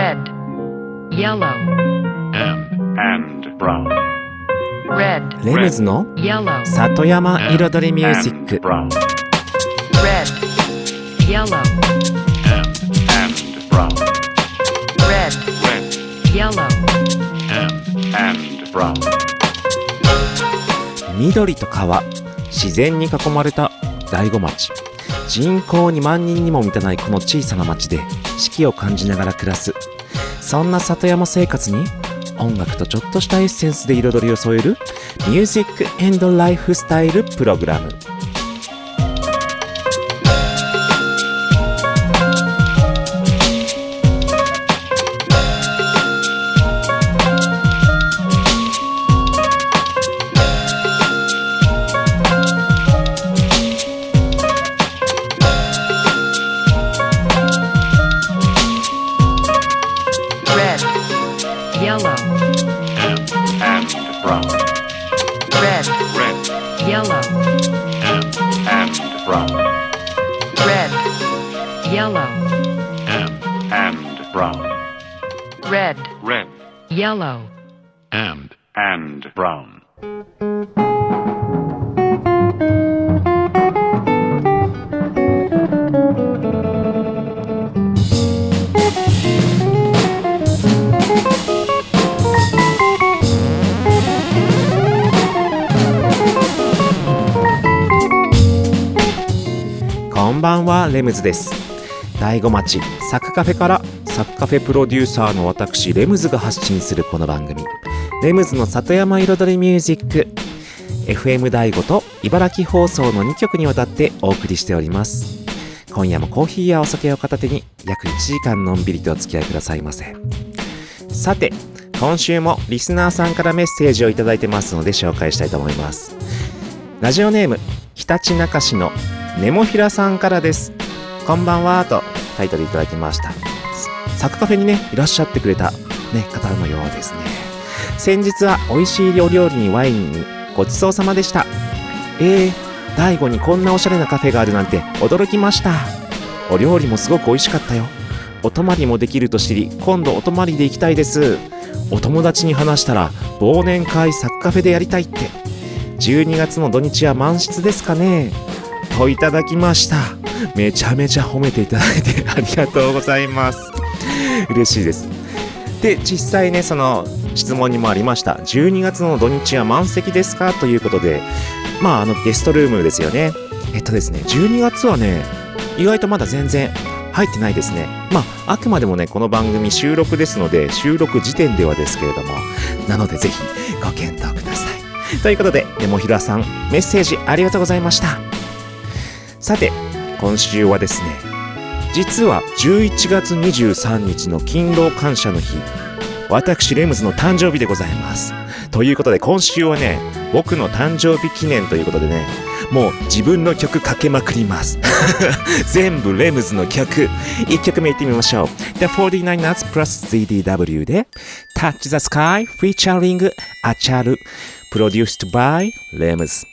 red, yellow, and, and brown, red, レムズの yellow, 里山 and, 彩りミュージッ and ク brown, red, yellow, and, and brown, red, red, yellow, and, and brown, 緑と川自然に囲まれた大子町人口2万人にも満たないこの小さな町で四季を感じながら暮らす。そんな里山生活に音楽とちょっとしたエッセンスで彩りを添えるミュージックエンドライフスタイルプログラム。レムズです。大子町サクカフェからサクカフェプロデューサーの私レムズが発信するこの番組。レムズの里山彩りミュージック FM 大子と茨城放送の2曲にわたってお送りしております。今夜もコーヒーやお酒を片手に約1時間のんびりとお付き合いくださいませ。さて今週もリスナーさんからメッセージをいただいてますので紹介したいと思います。ラジオネームひたちなかしのネモフィラさんからです。こんばんはとタイトルいただきました。サクカフェにね、いらっしゃってくれた、ね、方のようですね。先日は美味しいお料理にワインにごちそうさまでした。えー、大悟にこんなおしゃれなカフェがあるなんて驚きました。お料理もすごく美味しかったよ。お泊まりもできると知り、今度お泊まりで行きたいです。お友達に話したら、忘年会サクカフェでやりたいって。12月の土日は満室ですかねといただきました。めちゃめちゃ褒めていただいてありがとうございます。嬉しいです。で実際ねその質問にもありました。12月の土日は満席ですか？ということでまああのゲストルームですよね。えっとですね12月はね意外とまだ全然入ってないですね。まああくまでもねこの番組収録ですので収録時点ではですけれども。なのでぜひご検討ください。ということで、ネモヒラさん、メッセージありがとうございました。さて、今週はですね、実は11月23日の勤労感謝の日、私、レムズの誕生日でございます。ということで、今週はね、僕の誕生日記念ということでね、もう自分の曲かけまくります。全部レムズの曲。1曲目いってみましょう。The 49ers plus ZDW で Touch the Sky featuring アチャル produced by レムズ。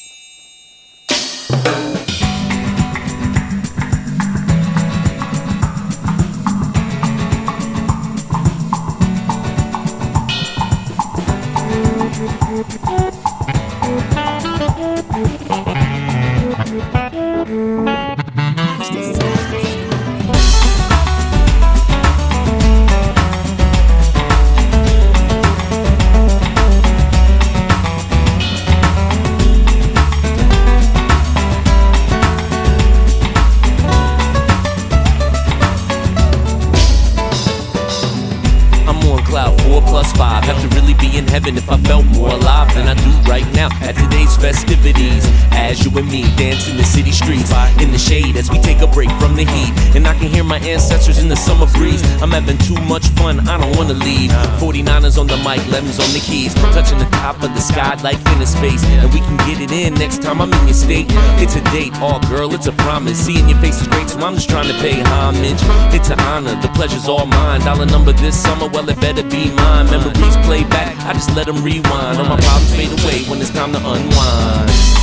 I don't wanna leave. 49ers on the mic, lemons on the keys. Touching the top of the sky like inner space. And we can get it in next time I'm in your state. It's a date, oh girl, it's a promise. Seeing your face is great, so I'm just trying to pay homage. It's an honor, the pleasure's all mine. Dollar number this summer, well, it better be mine. Memories play back, I just let them rewind. All my problems fade away when it's time to unwind.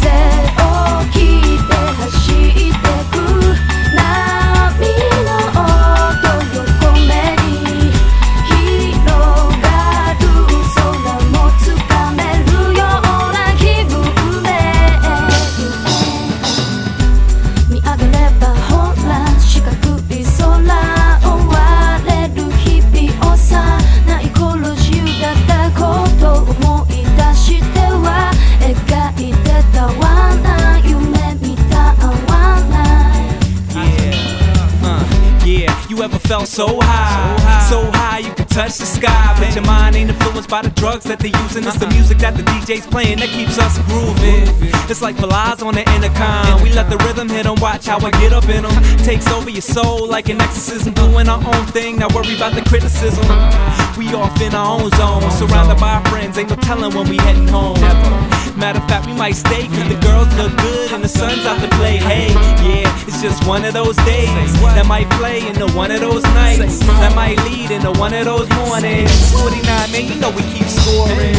風 the sky. But your mind ain't influenced by the drugs that they're using. It's the uh-huh. music that the DJ's playing that keeps us grooving. It's like flies on the intercom. We let the rhythm hit 'em, watch how I get up in 'em. Takes over your soul like an exorcism. Doing our own thing, not worry about the criticism. We off in our own zone, surrounded by our friends. Ain't no telling when we heading home. Matter of fact, we might stay cause the girls look good and the sun's out to play. Hey, yeah, it's just one of those days that might play into one of those nights that might lead into one of those mornings. 49, man, you know we keep scoring.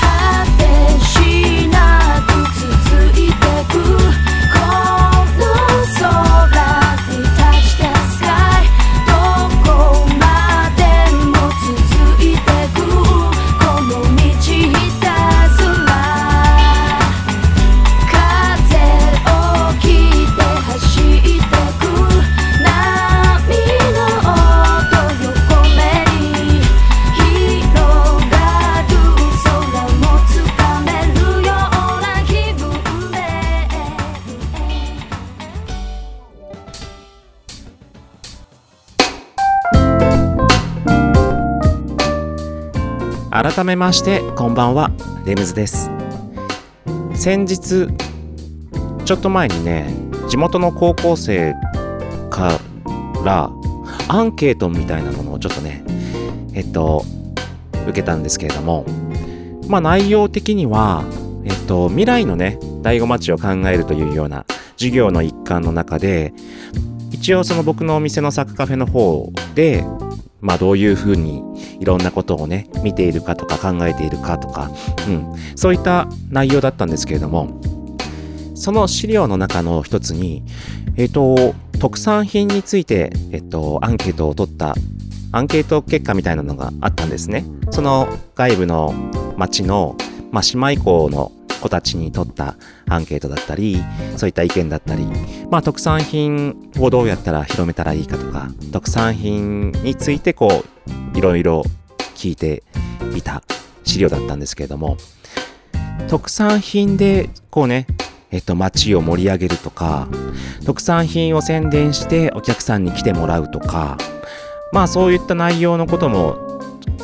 果てし改めましてこんばんは。レムズです。先日ちょっと前にね地元の高校生からアンケートみたいなものをちょっとねえっと受けたんですけれどもまあ内容的にはえっと未来のね第五町を考えるというような授業の一環の中で一応その僕のお店のサクカフェの方でまあどういうふうにいろんなことをね見ているかとか考えているかとか、うん、そういった内容だったんですけれどもその資料の中の一つにえっ、と特産品についてえっ、とアンケートを取ったアンケート結果みたいなのがあったんですね。その外部の町の、まあ、姉妹校の子たちに取ったアンケートだったりそういった意見だったりまあ特産品をどうやったら広めたらいいかとか特産品についてこういろいろ聞いていた資料だったんですけれども特産品でこうねえっと街を盛り上げるとか特産品を宣伝してお客さんに来てもらうとかまあそういった内容のことも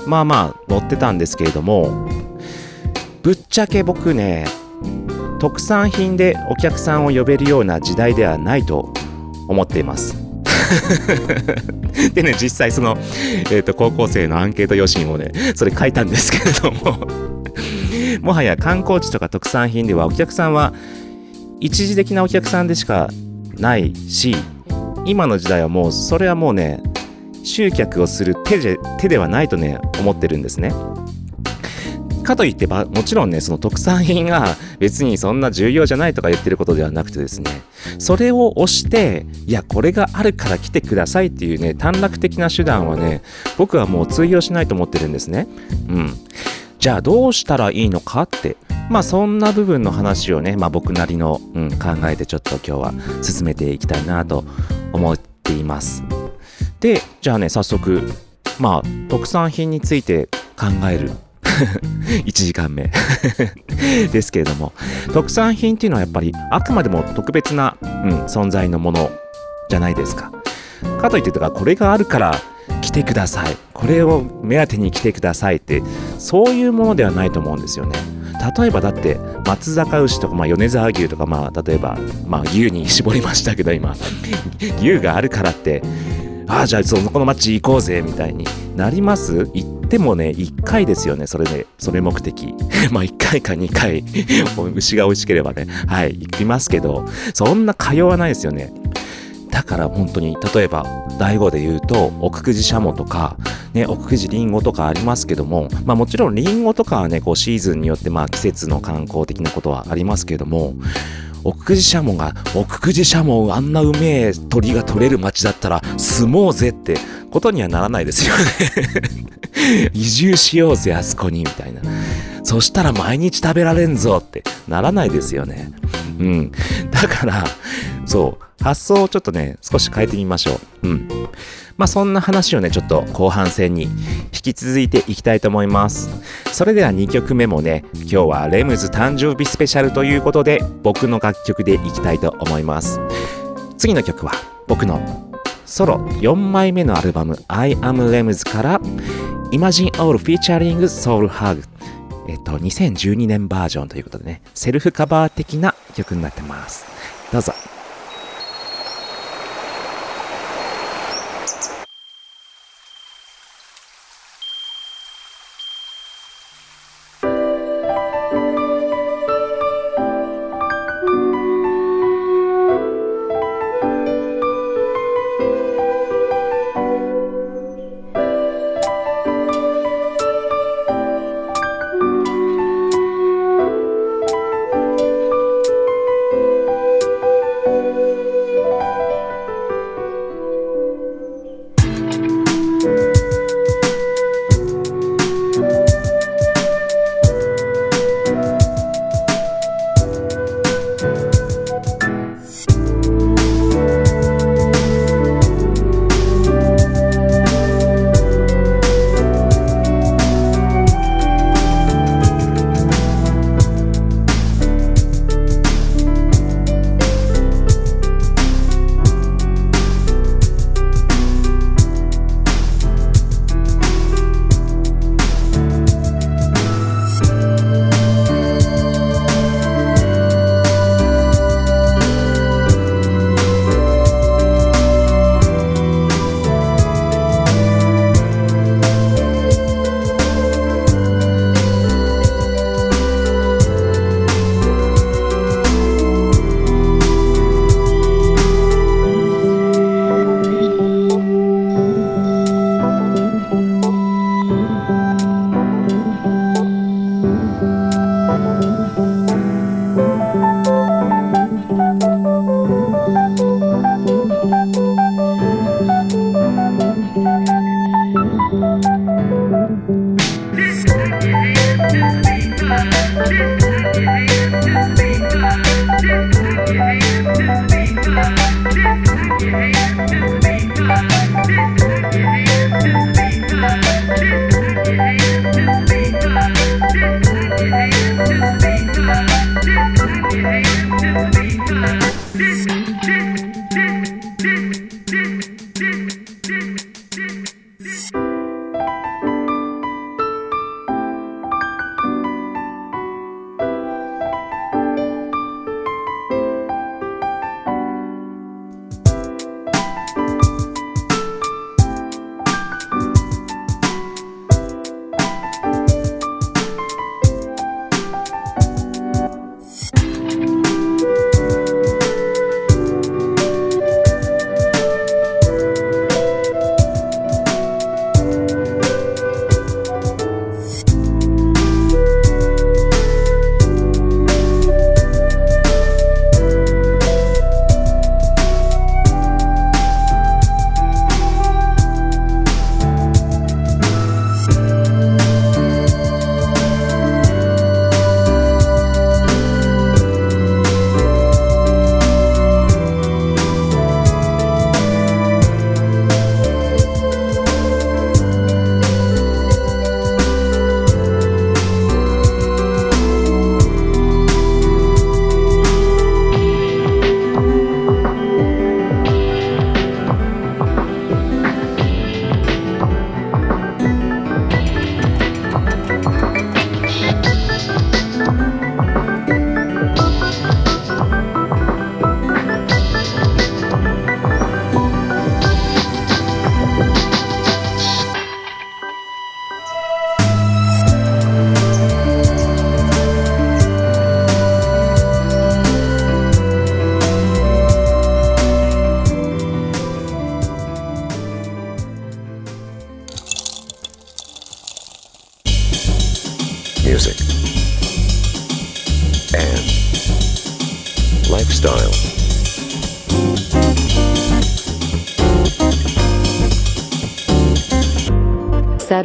まあまあ載ってたんですけれどもぶっちゃけ僕ね特産品でお客さんを呼べるような時代ではないと思っています。でね実際その、えー、と高校生のアンケート用紙にもねそれ書いたんですけれども もはや観光地とか特産品ではお客さんは一時的なお客さんでしかないし今の時代はもうそれはもうね集客をする手で手ではないとね思ってるんですね。かといってばもちろんねその特産品が 別にそんな重要じゃないとか言ってることではなくてですねそれを押していやこれがあるから来てくださいっていうね短絡的な手段はね僕はもう通用しないと思ってるんですね。うん。じゃあどうしたらいいのかってまあそんな部分の話をね、まあ、僕なりの、うん、考えてちょっと今日は進めていきたいなと思っています。でじゃあね早速まあ特産品について考える。1時間目。ですけれども特産品っていうのはやっぱりあくまでも特別な、うん、存在のものじゃないですか。かといってとかこれがあるから来てください。これを目当てに来てくださいってそういうものではないと思うんですよね。例えばだって松坂牛とか、まあ、米沢牛とかまあ例えば、まあ、牛に絞りましたけど今牛があるからってああじゃあそのこの町行こうぜみたいになります？行ってもね1回ですよねそれでそれ目的。まあ1回か2回。牛が美味しければね。はい行きますけどそんな通わないですよね。だから本当に例えば大悟で言うと奥久慈しゃもとかね奥久慈りんごとかありますけどもまあもちろんりんごとかはねこうシーズンによってまあ季節の観光的なことはありますけども奥久慈しゃもが奥久慈しゃもあんなうめえ鳥が取れる町だったら住もうぜってことにはならないですよね。移住しようぜあそこにみたいな。そしたら毎日食べられんぞってならないですよね。うん。だからそう発想をちょっとね少し変えてみましょう。うん。まあそんな話をねちょっと後半戦に引き続いていきたいと思います。それでは2曲目もね今日はレムズ誕生日スペシャルということで僕の楽曲でいきたいと思います。次の曲は僕のソロ4枚目のアルバム I am Lems から Imagine All Featuring Soul Hug えっと2012年バージョンということでねセルフカバー的な曲になってます。どうぞ。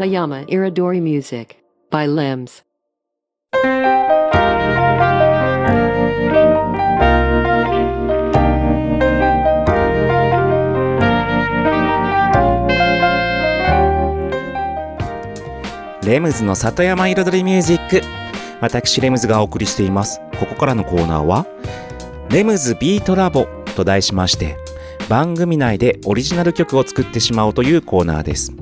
Satayama Iridori Music by Limbs. レムズの里山彩りミュージック私レムズがお送りしていますここからのコーナーはレムズビートラボと題しまして番組内でオリジナル曲を作ってしまおうというコーナーです。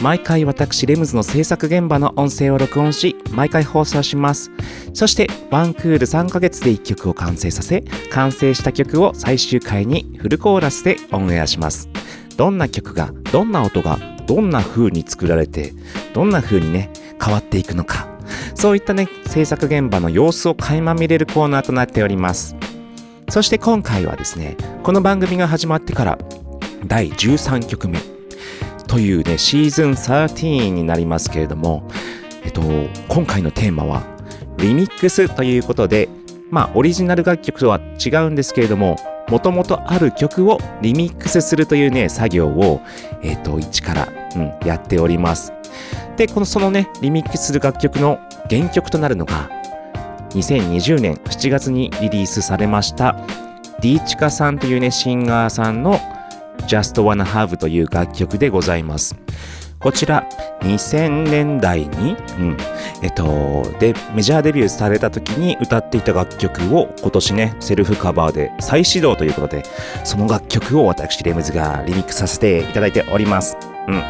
毎回私レムズの制作現場の音声を録音し毎回放送します。そしてワンクール3ヶ月で1曲を完成させ完成した曲を最終回にフルコーラスでオンエアします。どんな曲がどんな音がどんな風に作られてどんな風にね変わっていくのか。そういったね制作現場の様子を垣間見れるコーナーとなっております。そして今回はですねこの番組が始まってから第13曲目というねシーズン13になりますけれどもえっと今回のテーマはリミックスということでまあオリジナル楽曲とは違うんですけれどももともとある曲をリミックスするというね作業をえっと一から、うん、やっております。でこのそのねリミックスする楽曲の原曲となるのが2020年7月にリリースされましたディーチカさんというねシンガーさんの Just Wanna Have という楽曲でございますこちら2000年代に、うん、えっと、で、メジャーデビューされた時に歌っていた楽曲を今年ね、セルフカバーで再始動ということで、その楽曲を私、レムズがリミックさせていただいております。うん。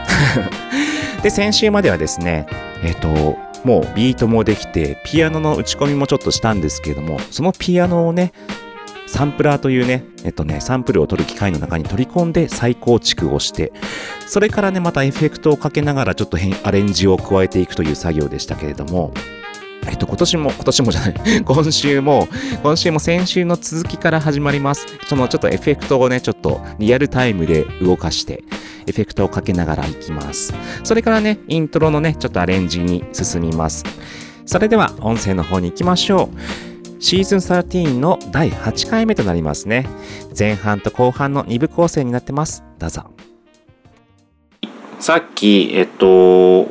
で、先週まではですね、えっと、もうビートもできて、ピアノの打ち込みもちょっとしたんですけれども、そのピアノをね、サンプラーというね、えっとね、サンプルを取る機械の中に取り込んで再構築をして、それからね、またエフェクトをかけながらちょっと変アレンジを加えていくという作業でしたけれども、えっと、今年も、今年もじゃない、今週も、今週も先週の続きから始まります。そのちょっとエフェクトをね、ちょっとリアルタイムで動かして、エフェクトをかけながらいきます。それからね、イントロのね、ちょっとアレンジに進みます。それでは、音声の方に行きましょう。シーズン13の第8回目となりますね。前半と後半の2部構成になってます。どうぞ。さっき、えっと、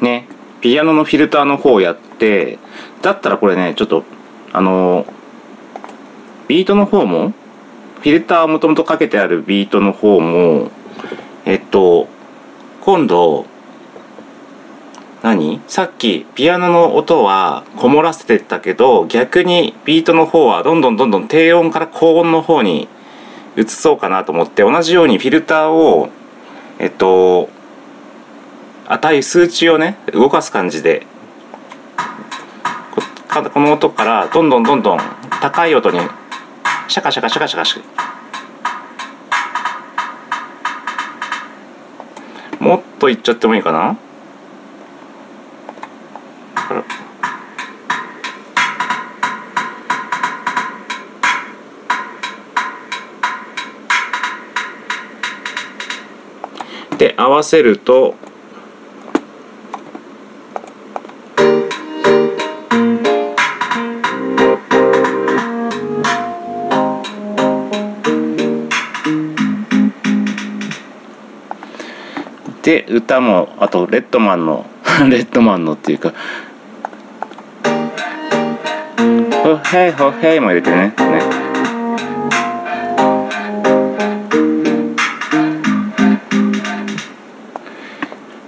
ね、ピアノのフィルターの方をやって、だったらこれね、ちょっと、あの、ビートの方も、フィルターをもともとかけてあるビートの方も、えっと、今度、何？さっきピアノの音はこもらせてたけど逆にビートの方はどんどんどんどん低音から高音の方に移そうかなと思って同じようにフィルターをえっと値数値をね動かす感じでこの音からどんどんどんどん高い音にシャカシャカシャカシャカシャカもっといっちゃってもいいかなで合わせるとで歌もあとレッドマンの レッドマンのっていうか「ほへいほへい」も入れてねね。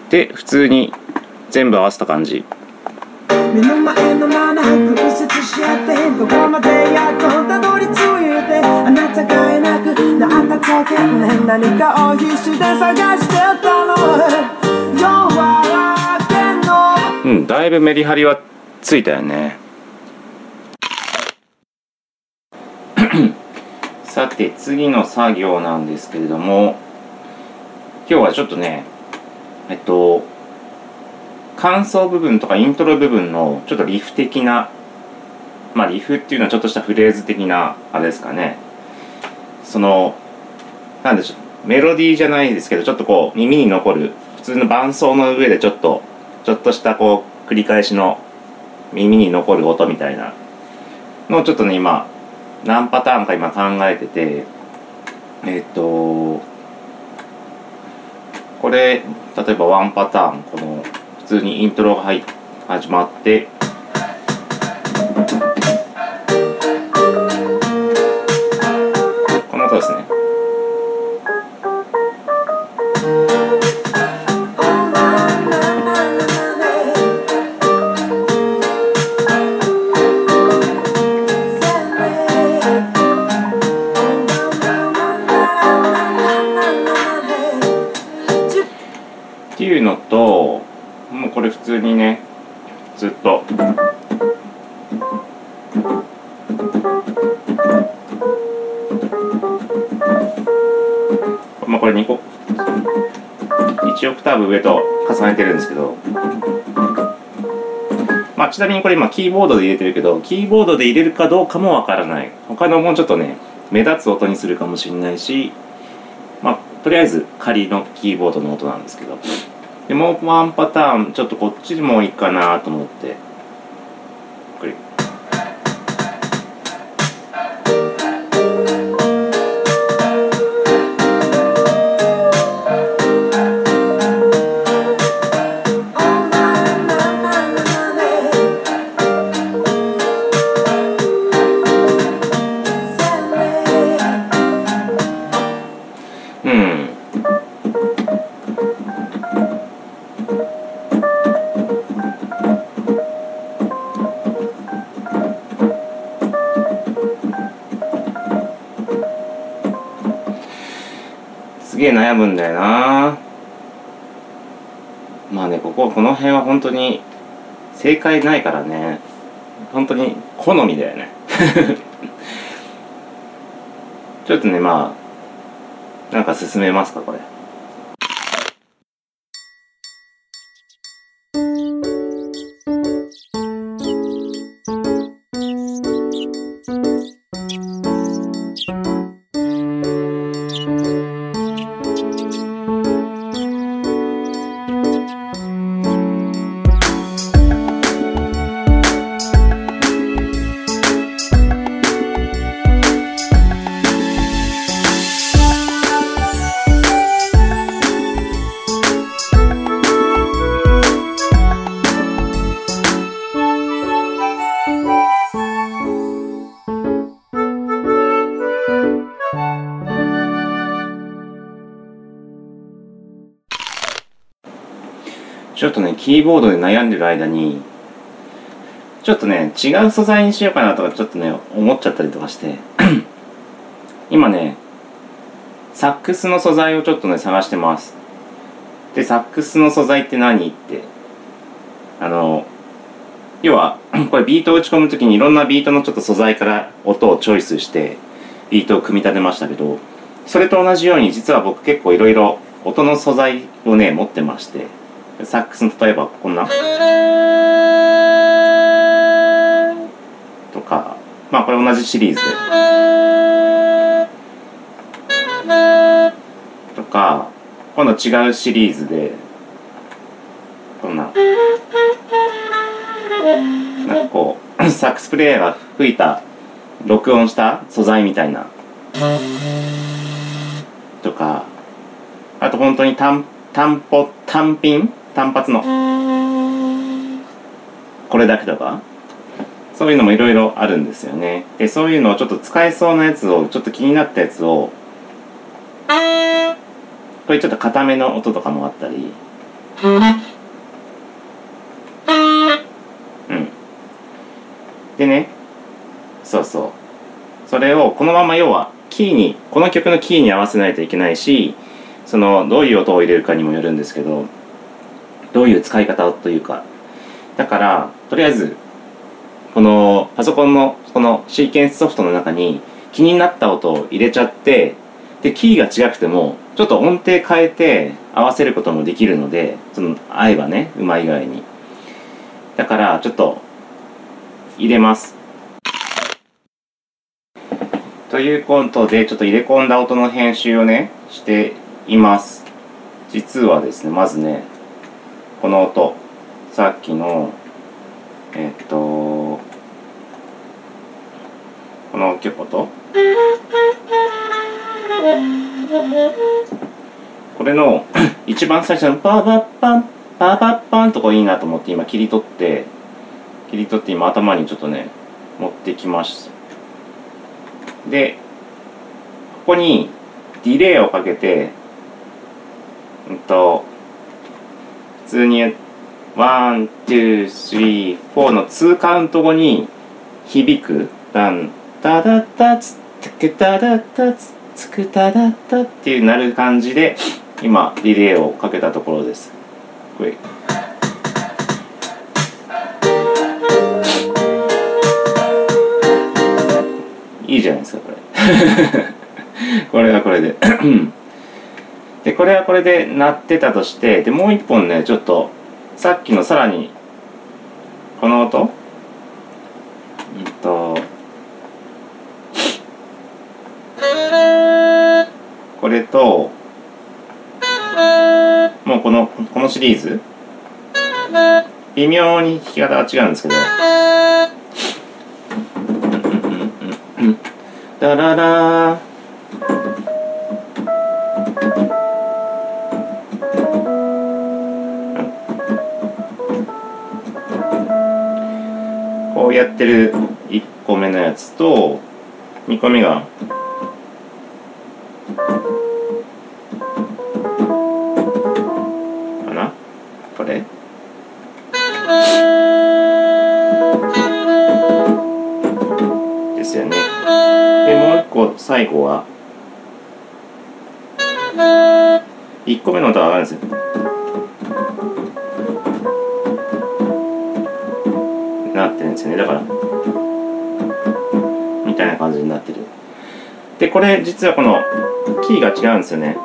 で普通に全部合わせた感じ。目の前のまま屈折しちゃってどこまでやっとたどり着いてあなたがいなくなった時ね何かを必死で探してたの。夜は明けの。うんだいぶメリハリはついたよね。さて次の作業なんですけれども今日はちょっとねえっと感想部分とかイントロ部分のちょっとリフ的なまあリフっていうのはちょっとしたフレーズ的なあれですかねそのなんでしょうメロディーじゃないですけどちょっとこう耳に残る普通の伴奏の上でちょっとちょっとしたこう繰り返しの耳に残る音みたいなのをちょっとね今何パターンか今考えててえっとこれ例えばワンパターンこの普通にイントロが入始まって通にねずっと。まあこれ2個。1オクターブ上と重ねてるんですけど。まあちなみにこれ今キーボードで入れてるけどキーボードで入れるかどうかもわからない。他のもうちょっとね目立つ音にするかもしれないしまあとりあえず仮のキーボードの音なんですけど。でもうワンパターンちょっとこっちもいいかなと思って。悩むんだよな。まあねこここの辺は本当に正解ないからね。本当に好みだよね。ちょっとねまあなんか進めますかこれ。キーボードで悩んでる間にちょっとね違う素材にしようかなとかちょっとね思っちゃったりとかして 今ねサックスの素材をちょっとね探してます。でサックスの素材って何ってあの要は これビートを打ち込む時にいろんなビートのちょっと素材から音をチョイスしてビートを組み立てましたけどそれと同じように実は僕結構いろいろ音の素材をね持ってまして。サックスの例えばこんなとかまあこれ同じシリーズ。でとか今度違うシリーズでこんななんかこう サックスプレイヤーが吹いた録音した素材みたいな。とかあと本当に単単歩単品単発の。これだけと。かそういうのもいろいろあるんですよね。でそういうのをちょっと使えそうなやつをちょっと気になったやつをこれちょっと固めの音とかもあったり。うん。でね。そうそう。それをこのまま要はキーにこの曲のキーに合わせないといけないしそのどういう音を入れるかにもよるんですけどどういう使い方というかだからとりあえずこのパソコンのこのシーケンスソフトの中に気になった音を入れちゃってでキーが違くてもちょっと音程変えて合わせることもできるのでその合えばねうまい具合に。だからちょっと入れます。ということでちょっと入れ込んだ音の編集をねしています。実はですねまずねこの音。さっきのえっとこの音。これの 一番最初のパーパッパンパーパッパンとこいいなと思って今切り取って切り取って今頭にちょっとね持ってきました。でここにディレイをかけてうんと普通に one、two、three、four の2カウント後に響くダンタダタツツクタダタツツクタダタっていうなる感じで今リレーをかけたところです。これいいじゃないですかこれ。これはこれで。でこれはこれで鳴ってたとしてでもう一本ねちょっとさっきのさらにこの音？うんとこれともうこのこのシリーズ？微妙に弾き方が違うんですけど。ダララこやってる1個目のやつと2個目がかな？これ？ですよね。でもう一個最後は1個目の音が上がるんですよ。ってるんですよね。だからみたいな感じになってる。でこれ実はこのキーが違うんですよね。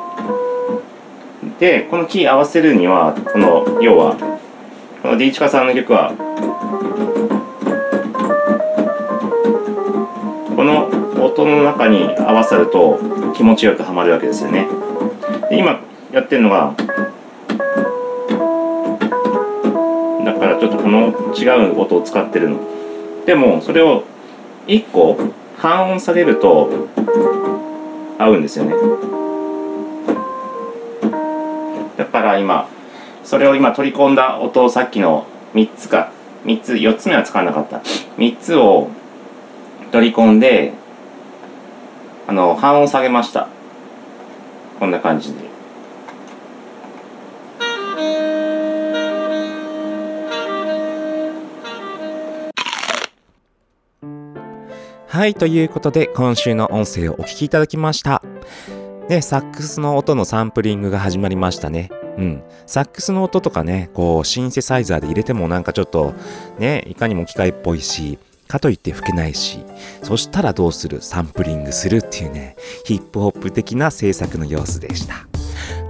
でこのキー合わせるにはこの要はこの D チカさんの曲はこの音の中に合わさると気持ちよくはまるわけですよね。で今やってるのがからちょっとこの違う音を使ってるの。でもそれを1個半音下げると合うんですよね。だから今それを今取り込んだ音をさっきの3つか3つ4つ目は使わなかった。3つを取り込んであの半音下げました。こんな感じで。はい、ということで今週の音声をお聞きいただきました。で、サックスの音のサンプリングが始まりましたね。うん。サックスの音とかね、こう、シンセサイザーで入れてもなんかちょっと、ね、いかにも機械っぽいし、かといって吹けないし、そしたらどうする？サンプリングするっていうね、ヒップホップ的な制作の様子でした。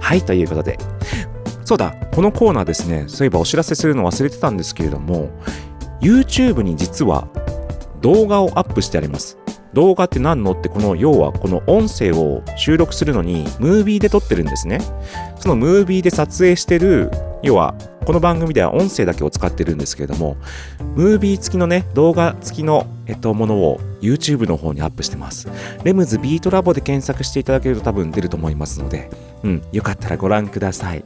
はい、ということで。そうだ、このコーナーですね、そういえばお知らせするの忘れてたんですけれども、YouTube に実は動画をアップしてあります。動画って何のってこの要はこの音声を収録するのにムービーで撮ってるんですね。そのムービーで撮影してる要はこの番組では音声だけを使ってるんですけれどもムービー付きのね動画付きの、えっと、ものを YouTube の方にアップしてます。レムズビートラボで検索していただけると多分出ると思いますのでうんよかったらご覧ください。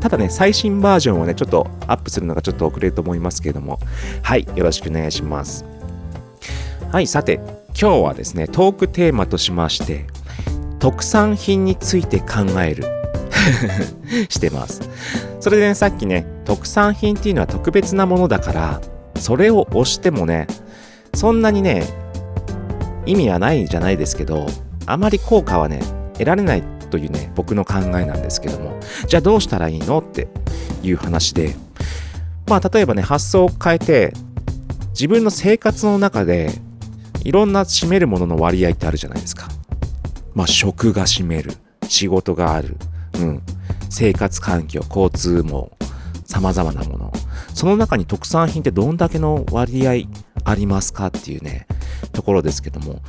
ただね、最新バージョンをね、ちょっとアップするのがちょっと遅れると思いますけれども、はい、よろしくお願いします。はい、さて、今日はですね、トークテーマとしまして、特産品について考える。してます。それでね、さっきね、特産品っていうのは特別なものだから、それを押してもね、そんなにね、意味はないじゃないですけど、あまり効果はね、得られないというね、僕の考えなんですけども、じゃあどうしたらいいのっていう話で、まあ例えばね、発想を変えて、自分の生活の中で、いろんな占めるものの割合ってあるじゃないですか。まあ食が占める、仕事がある、うん、生活環境、交通網、様々なもの。その中に特産品ってどんだけの割合ありますかっていうね、ところですけども、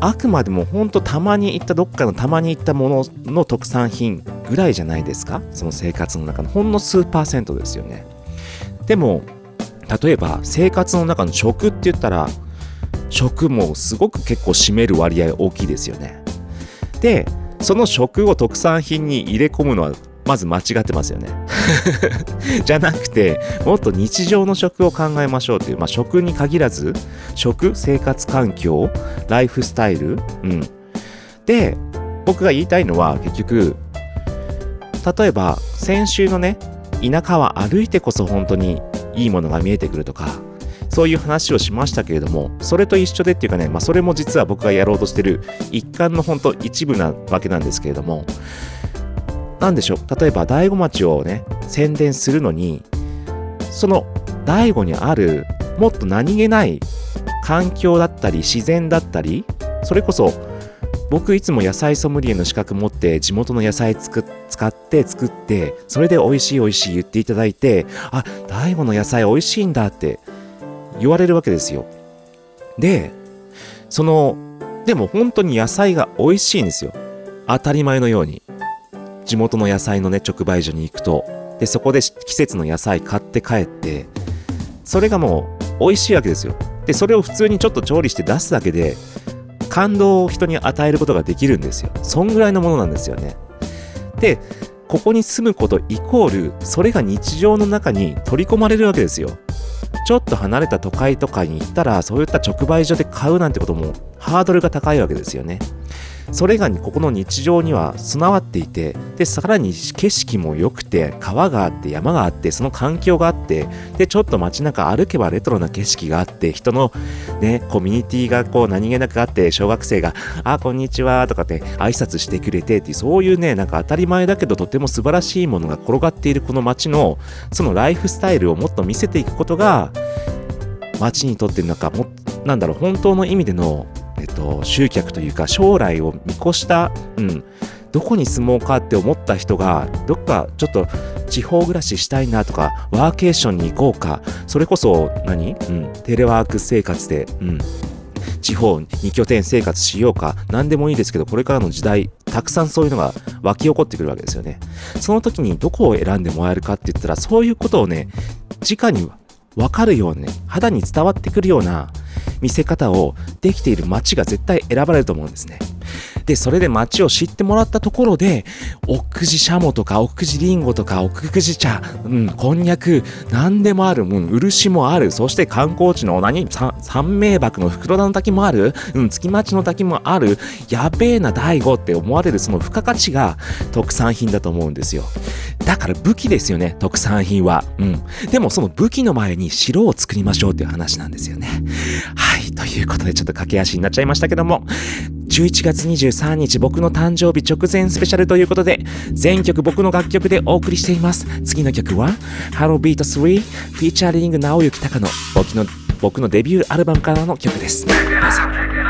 あくまでも本当たまに行ったどっかのたまに行ったものの特産品ぐらいじゃないですかその生活の中のほんの数パーセントですよね。でも、例えば生活の中の食って言ったら、食もすごく結構占める割合大きいですよね。で、その食を特産品に入れ込むのはまず間違ってますよね。じゃなくて、もっと日常の食を考えましょうという、まあ、食に限らず、食、生活環境、ライフスタイル、うん。で、僕が言いたいのは結局、例えば先週のね、田舎は歩いてこそ本当にいいものが見えてくるとか、そういう話をしましたけれども、それと一緒でっていうかね、まあ、それも実は僕がやろうとしてる一環の本当一部なわけなんですけれども、なんでしょう例えば大子町をね宣伝するのにその大悟にあるもっと何気ない環境だったり自然だったりそれこそ僕いつも野菜ソムリエの資格持って地元の野菜つく使って作ってそれで美味しい美味しい言っていただいてあ大悟の野菜美味しいんだって言われるわけですよ。でそのでも本当に野菜が美味しいんですよ。当たり前のように。地元の野菜のね直売所に行くと。でそこで季節の野菜買って帰って。それがもう美味しいわけですよ。でそれを普通にちょっと調理して出すだけで感動を人に与えることができるんですよ。そんぐらいのものなんですよね。でここに住むことイコールそれが日常の中に取り込まれるわけですよ。ちょっと離れた都会とかに行ったらそういった直売所で買うなんてこともハードルが高いわけですよね。それがここの日常には備わっていてでさらに景色も良くて川があって山があってその環境があってでちょっと街中歩けばレトロな景色があって人のねコミュニティがこう何気なくあって小学生が「あこんにちは」とかって挨拶してくれてっていうそういうねなんか当たり前だけどとても素晴らしいものが転がっているこの街のそのライフスタイルをもっと見せていくことが街にとってなんかもなんだろう本当の意味でのと、集客というか将来を見越した、うん、どこに住もうかって思った人がどっかちょっと地方暮らししたいなとかワーケーションに行こうかそれこそ何、うん、テレワーク生活で、うん、地方に拠点生活しようか何でもいいですけどこれからの時代たくさんそういうのが湧き起こってくるわけですよね。その時にどこを選んでもらえるかって言ったらそういうことをね直に分かるようにね肌に伝わってくるような見せ方をできている街が絶対選ばれると思うんですね。で、それで街を知ってもらったところで、奥久慈シャモとか、奥久慈リンゴとか、奥久慈茶、うん、こんにゃく、何でもある、うん、漆もある、そして観光地の何、三名瀑の袋田の滝もある、うん、月町の滝もある、やべえな大悟って思われるその付加価値が特産品だと思うんですよ。だから武器ですよね、特産品は。うん。でもその武器の前に城を作りましょうっていう話なんですよね。はい。ということでちょっと駆け足になっちゃいましたけども、11月23日僕の誕生日直前スペシャルということで、全曲僕の楽曲でお送りしています。次の曲は、ハロービート3フィーチャーリング直行隆の僕の僕のデビューアルバムからの曲です。どうぞ。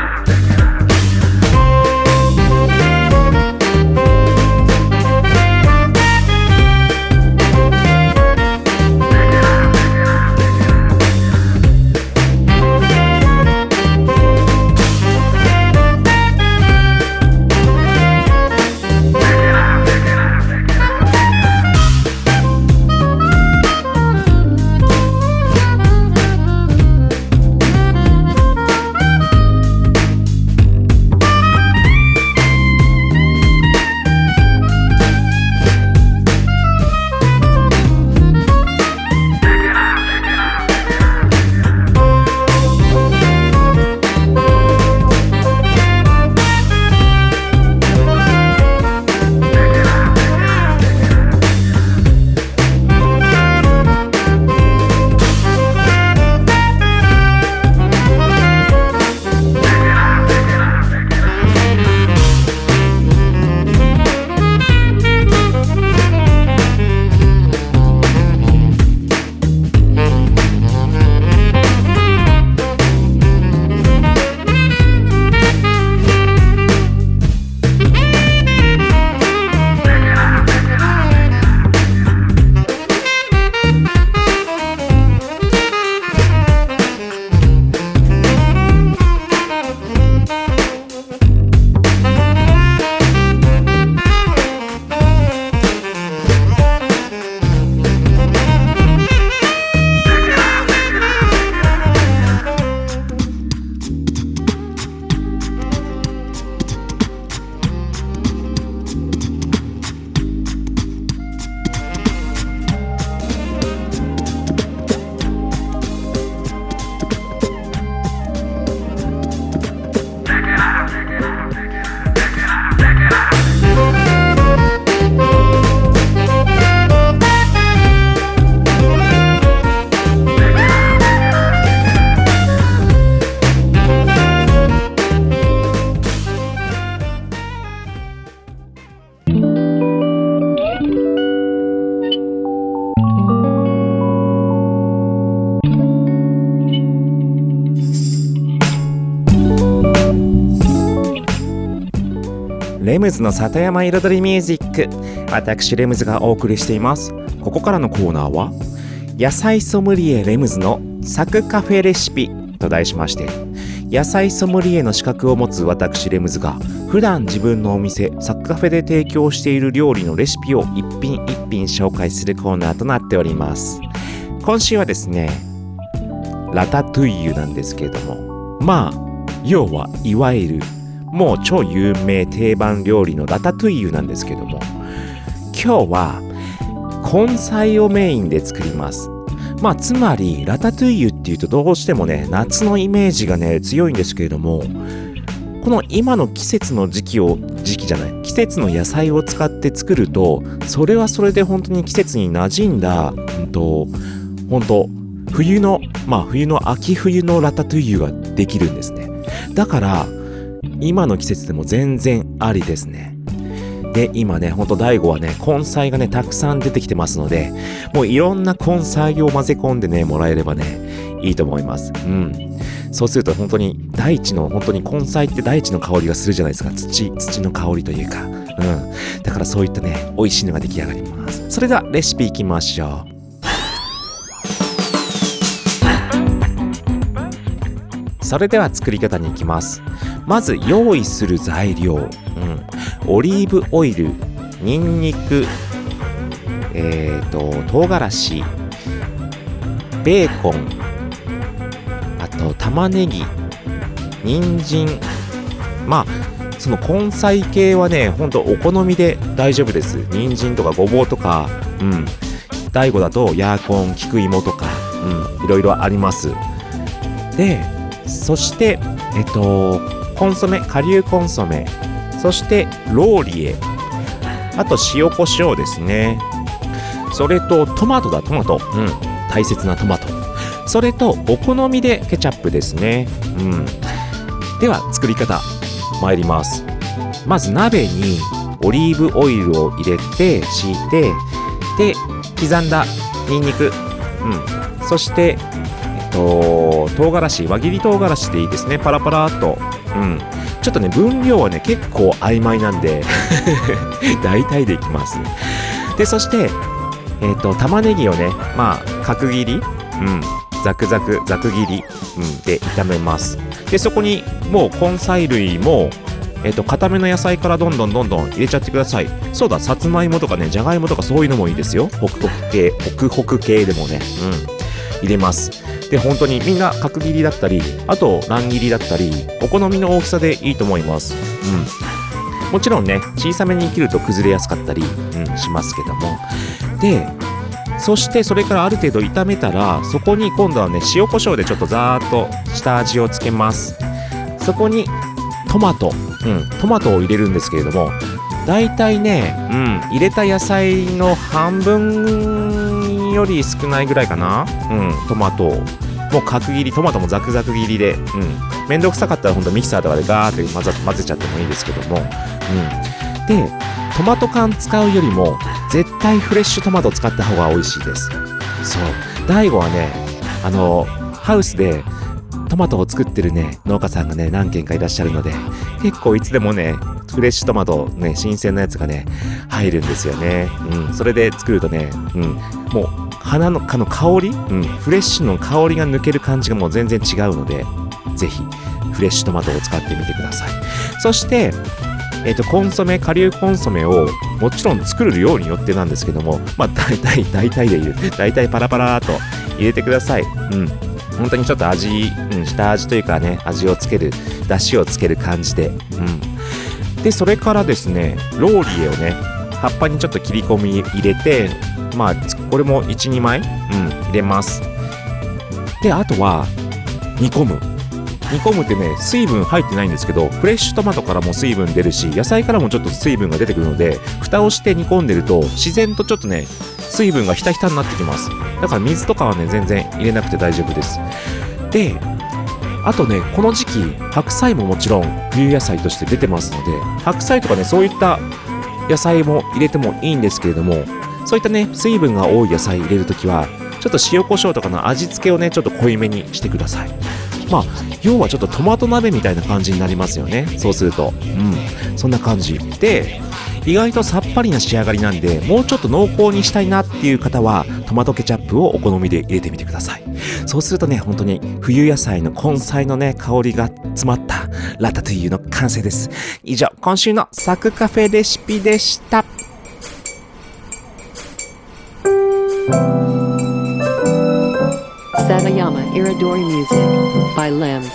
ムズの里山彩りミュージック。私レムズがお送りしています。ここからのコーナーは野菜ソムリエレムズのサクカフェレシピと題しまして野菜ソムリエの資格を持つ私レムズが普段自分のお店サクカフェで提供している料理のレシピを一品一品紹介するコーナーとなっております。今週はですねラタトゥイユなんですけれどもまあ要はいわゆるもう超有名定番料理のラタトゥイユなんですけども今日は根菜をメインで作ります。まあつまりラタトゥイユっていうとどうしてもね夏のイメージがね強いんですけれどもこの今の季節の時期を時期じゃない季節の野菜を使って作るとそれはそれで本当に季節に馴染んだ、うんと、本当冬のまあ冬の秋冬のラタトゥイユができるんですね。だから今の季節でも全然ありですね。で今ねほんと大悟はね根菜がねたくさん出てきてますのでもういろんな根菜を混ぜ込んでねもらえればねいいと思います。うん。そうすると本当に大地の本当に根菜って大地の香りがするじゃないですか。土土の香りというか。うん。だからそういったね美味しいのが出来上がります。それではレシピいきましょう。それでは作り方に行きます。まず用意する材料、うん、オリーブオイルニンニクえっ、ー、と唐辛子ベーコンあと玉ねぎ人参。まあその根菜系はねほんとお好みで大丈夫です。人参とかごぼうとかうん。大悟だとヤーコン菊芋とかうん。いろいろあります。でそしてえっとコンソメ顆粒コンソメそしてローリエ。あと塩コショウですね。それとトマトだトマト。うん。大切なトマト。それとお好みでケチャップですね。うん。では作り方参ります。まず鍋にオリーブオイルを入れて敷いてで刻んだニンニク。うん。そしてえっと唐辛子輪切り唐辛子でいいですね。パラパラっと。うん。ちょっとね分量はね結構曖昧なんで。大体でいきます。でそしてえっ、と玉ねぎをねまあ角切り？うん。ザクザクザク切り、うん、で炒めます。でそこにもう根菜類もえっ、と固めの野菜からどんどんどんどん入れちゃってください。そうださつまいもとかねじゃがいもとかそういうのもいいですよ。ホクホク系ホクホク系でもね。うん。入れますで本当にみんな角切りだったりあと乱切りだったりお好みの大きさでいいと思います。うん。もちろんね小さめに切ると崩れやすかったり、うん、しますけども。でそしてそれからある程度炒めたらそこに今度はね塩コショウでちょっとざーっと下味をつけます。そこにトマト、うん、トマトを入れるんですけれどもだいたいね、うん、入れた野菜の半分より少ないぐらいかな、うん、トマトを。もう角切りトマトもザクザク切りで、うん、めんどくさかったらほんとミキサーとかでガーって混ぜ混ぜちゃってもいいですけども、うん、でトマト缶使うよりも絶対フレッシュトマト使った方が美味しいです。そう。大悟はねあのハウスでトマトを作ってるね農家さんがね何軒かいらっしゃるので結構いつでもねフレッシュトマトね新鮮なやつがね入るんですよね。うん。それで作るとねうん。もう花のかの香り？うんフレッシュの香りが抜ける感じがもう全然違うのでぜひフレッシュトマトを使ってみてくださいそしてえっ、と、コンソメ、顆粒コンソメを、もちろん作る量によってなんですけども、まあ、大体、大体で言う。大体パラパラーと入れてください。うん。本当にちょっと味、うん、下味というかね、味をつける、出汁をつける感じで。うん。で、それからですね、ローリエをね、葉っぱにちょっと切り込み入れて、まあ、これも1、2枚、うん、入れます。で、あとは、煮込む。煮込むってね水分入ってないんですけどフレッシュトマトからも水分出るし野菜からもちょっと水分が出てくるので蓋をして煮込んでると自然とちょっとね水分がひたひたになってきますだから水とかはね全然入れなくて大丈夫ですであとねこの時期白菜ももちろん冬野菜として出てますので白菜とかねそういった野菜も入れてもいいんですけれどもそういったね水分が多い野菜入れるときはちょっと塩コショウとかの味付けをねちょっと濃いめにしてください。まあ要はちょっとトマト鍋みたいな感じになりますよね。そうすると。うん。そんな感じ。で意外とさっぱりな仕上がりなんでもうちょっと濃厚にしたいなっていう方はトマトケチャップをお好みで入れてみてください。そうするとね本当に冬野菜の根菜のね香りが詰まったラタトゥイユの完成です。以上今週のサクカフェレシピでした。Satayama Iridori Music by Limbs.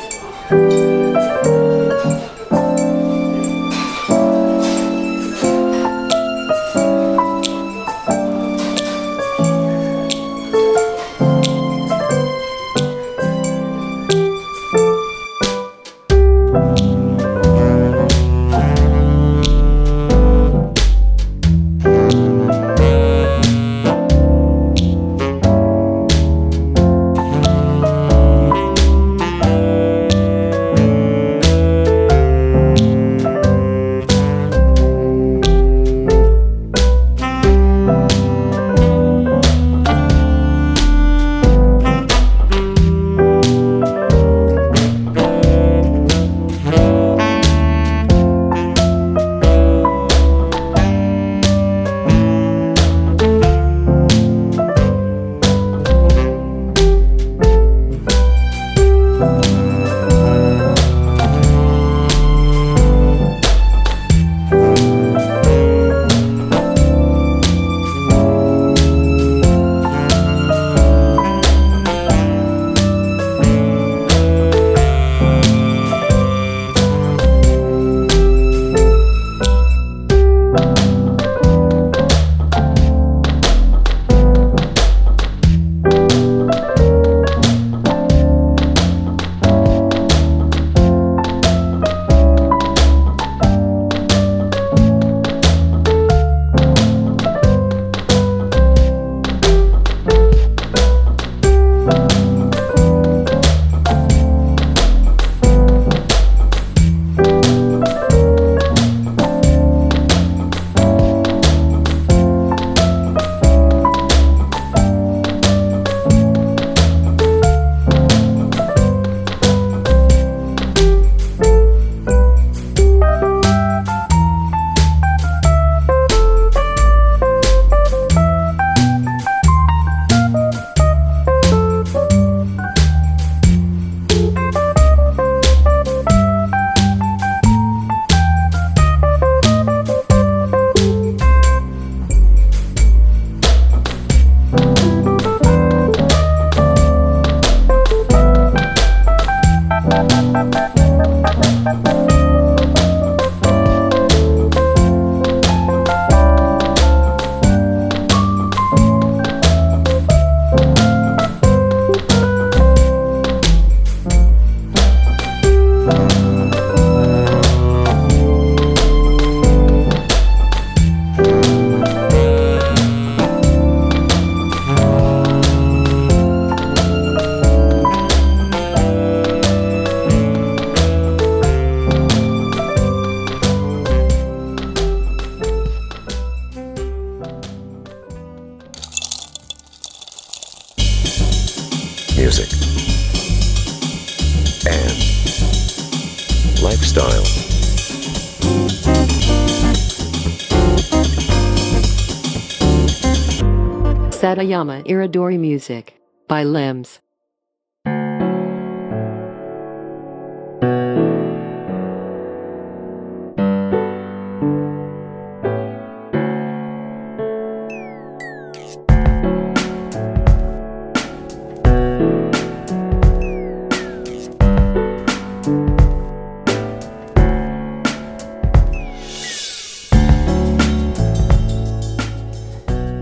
Satayama Iridori Music by Limbs.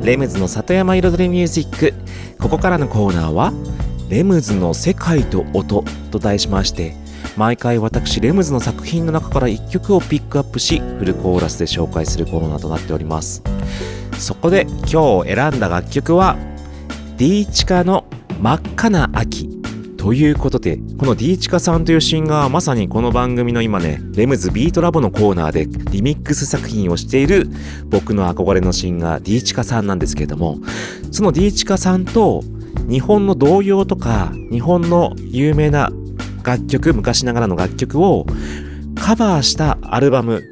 レムズの里山彩りミュージック。ここからのコーナーはレムズの世界と音と題しまして毎回私レムズの作品の中から1曲をピックアップしフルコーラスで紹介するコーナーとなっております。そこで今日選んだ楽曲は D チカの真っ赤な秋。ということでこの D チカさんというシンガーはまさにこの番組の今ねレムズビートラボのコーナーでリミックス作品をしている僕の憧れのシンガー D チカさんなんですけれどもその D チカさんと日本の童謡とか日本の有名な楽曲、昔ながらの楽曲をカバーしたアルバム、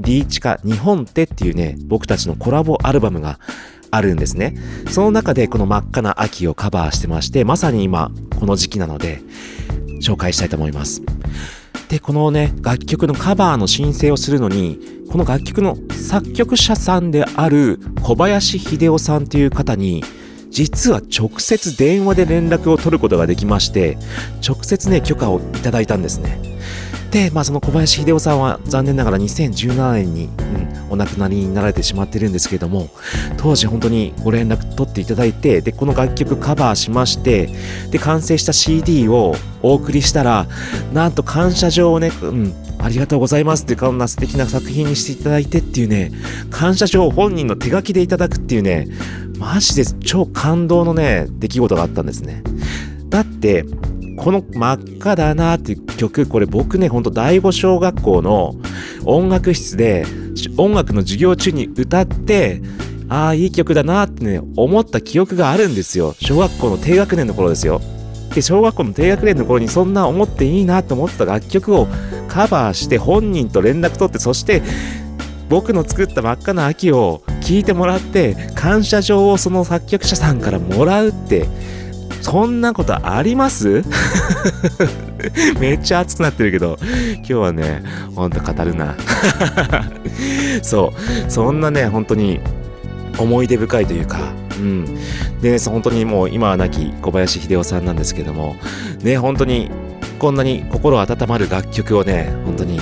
リーチカ日本ってっていうね、僕たちのコラボアルバムがあるんですね。その中でこの真っ赤な秋をカバーしてまして、まさに今この時期なので紹介したいと思います。で、このね、楽曲のカバーの申請をするのに、この楽曲の作曲者さんである小林秀夫さんという方に、実は直接電話で連絡を取ることができまして、直接ね、許可をいただいたんですね。で、まあその小林秀夫さんは残念ながら2017年に、うん、お亡くなりになられてしまってるんですけれども、当時本当にご連絡取っていただいて、で、この楽曲カバーしまして、で、完成した CD をお送りしたら、なんと感謝状をね、うん、ありがとうございますっていうこんな素敵な作品にしていただいてっていうね、感謝状を本人の手書きでいただくっていうね、マジで超感動のね、出来事があったんですね。だって、この真っ赤だなっていう曲、これ僕ね、ほんと第五小学校の音楽室で音楽の授業中に歌って、ああ、いい曲だなってね、思った記憶があるんですよ。小学校の低学年の頃ですよ。で、小学校の低学年の頃にそんな思っていいなと思った楽曲をカバーして本人と連絡取って、そして僕の作った真っ赤な秋を聴いてもらって、感謝状をその作曲者さんからもらうって、そんなことあります？めっちゃ熱くなってるけど、今日はね、ほんと語るな。そう、そんなね、本当に思い出深いというか、うん。でね、本当にもう今は亡き小林秀夫さんなんですけども、ね、本当にこんなに心温まる楽曲をね、本当に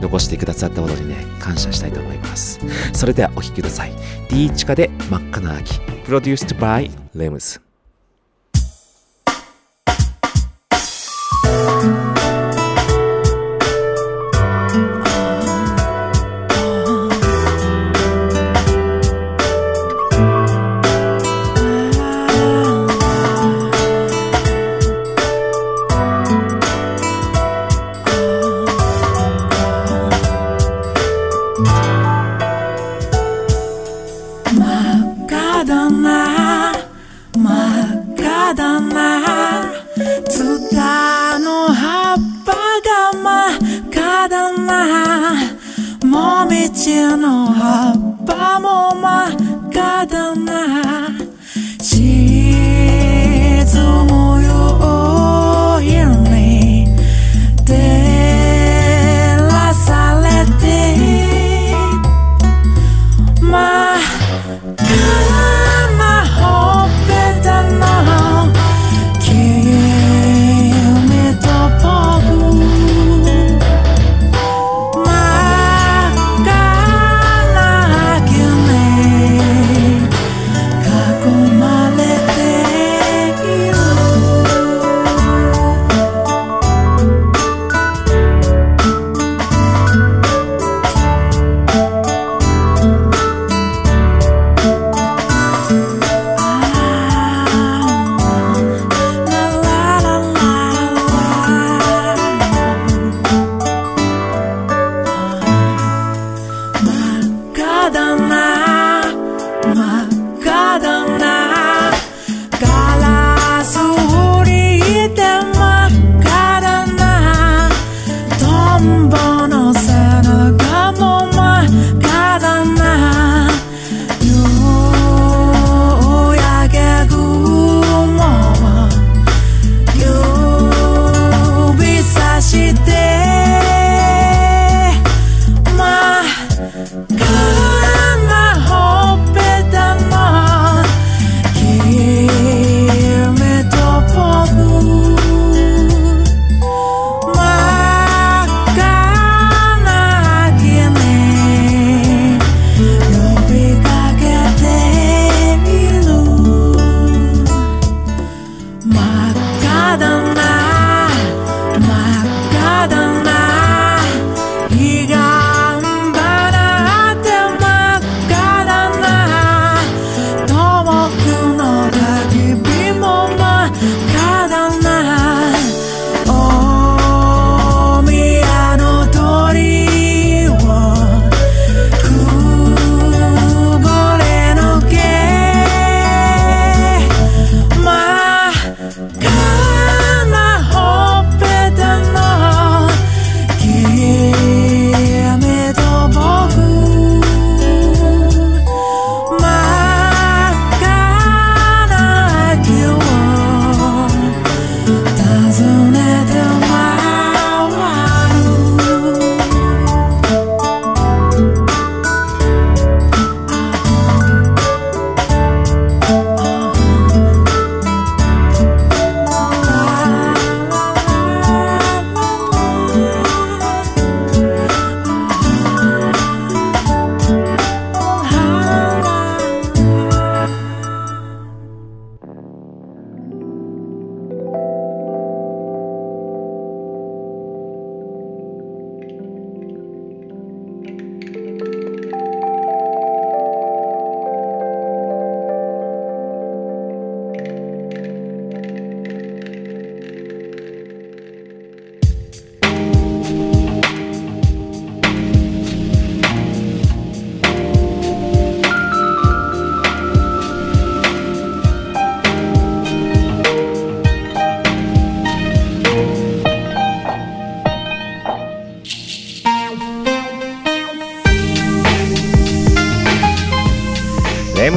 残してくださったことにね、感謝したいと思います。それではお聴きください。D チカで真っ赤な秋。プロデュース by レムズ。もみじの葉っぱも真っ赤だな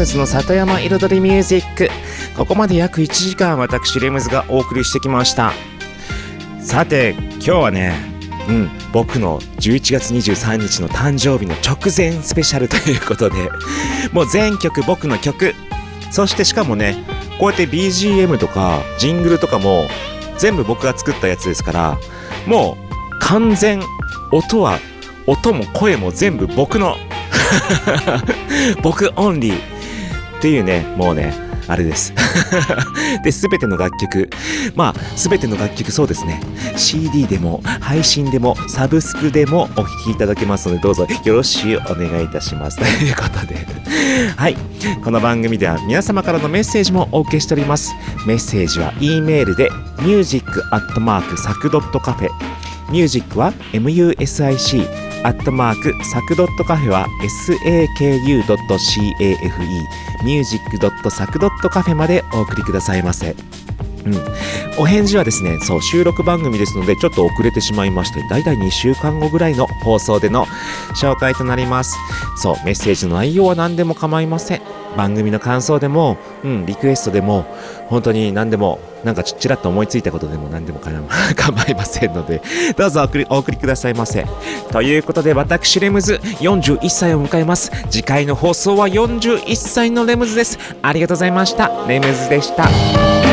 ズの里山彩りミュージック。ここまで約1時間私レムズがお送りしてきました。さて今日はねうん僕の11月23日の誕生日の直前スペシャルということでもう全曲僕の曲。そしてしかもねこうやって BGM とかジングルとかも全部僕が作ったやつですからもう完全音は音も声も全部僕の。僕オンリー。っていうねもうねあれです。で全ての楽曲。まあ全ての楽曲そうですね。CD でも配信でもサブスクでもお聴きいただけますのでどうぞよろしくお願いいたします。ということで。はい。この番組では皆様からのメッセージもお受けしております。メッセージは E メールで music.sac.cafe ミュージックは MUSIC アットマークサクドットカフェは saku.cafe ミュージックドットサクドットカフェまでお送りくださいませ。うん、お返事はですねそう収録番組ですのでちょっと遅れてしまいましてだいたい2週間後ぐらいの放送での紹介となります。そうメッセージの内容は何でも構いません。番組の感想でも、うん、リクエストでも本当に何でもなんかちちらっと思いついたことでも何でも構いま せんのでどうぞお送りお送りくださいませ。ということで私レムズ41歳を迎えます。次回の放送は41歳のレムズです。ありがとうございました。レムズでした。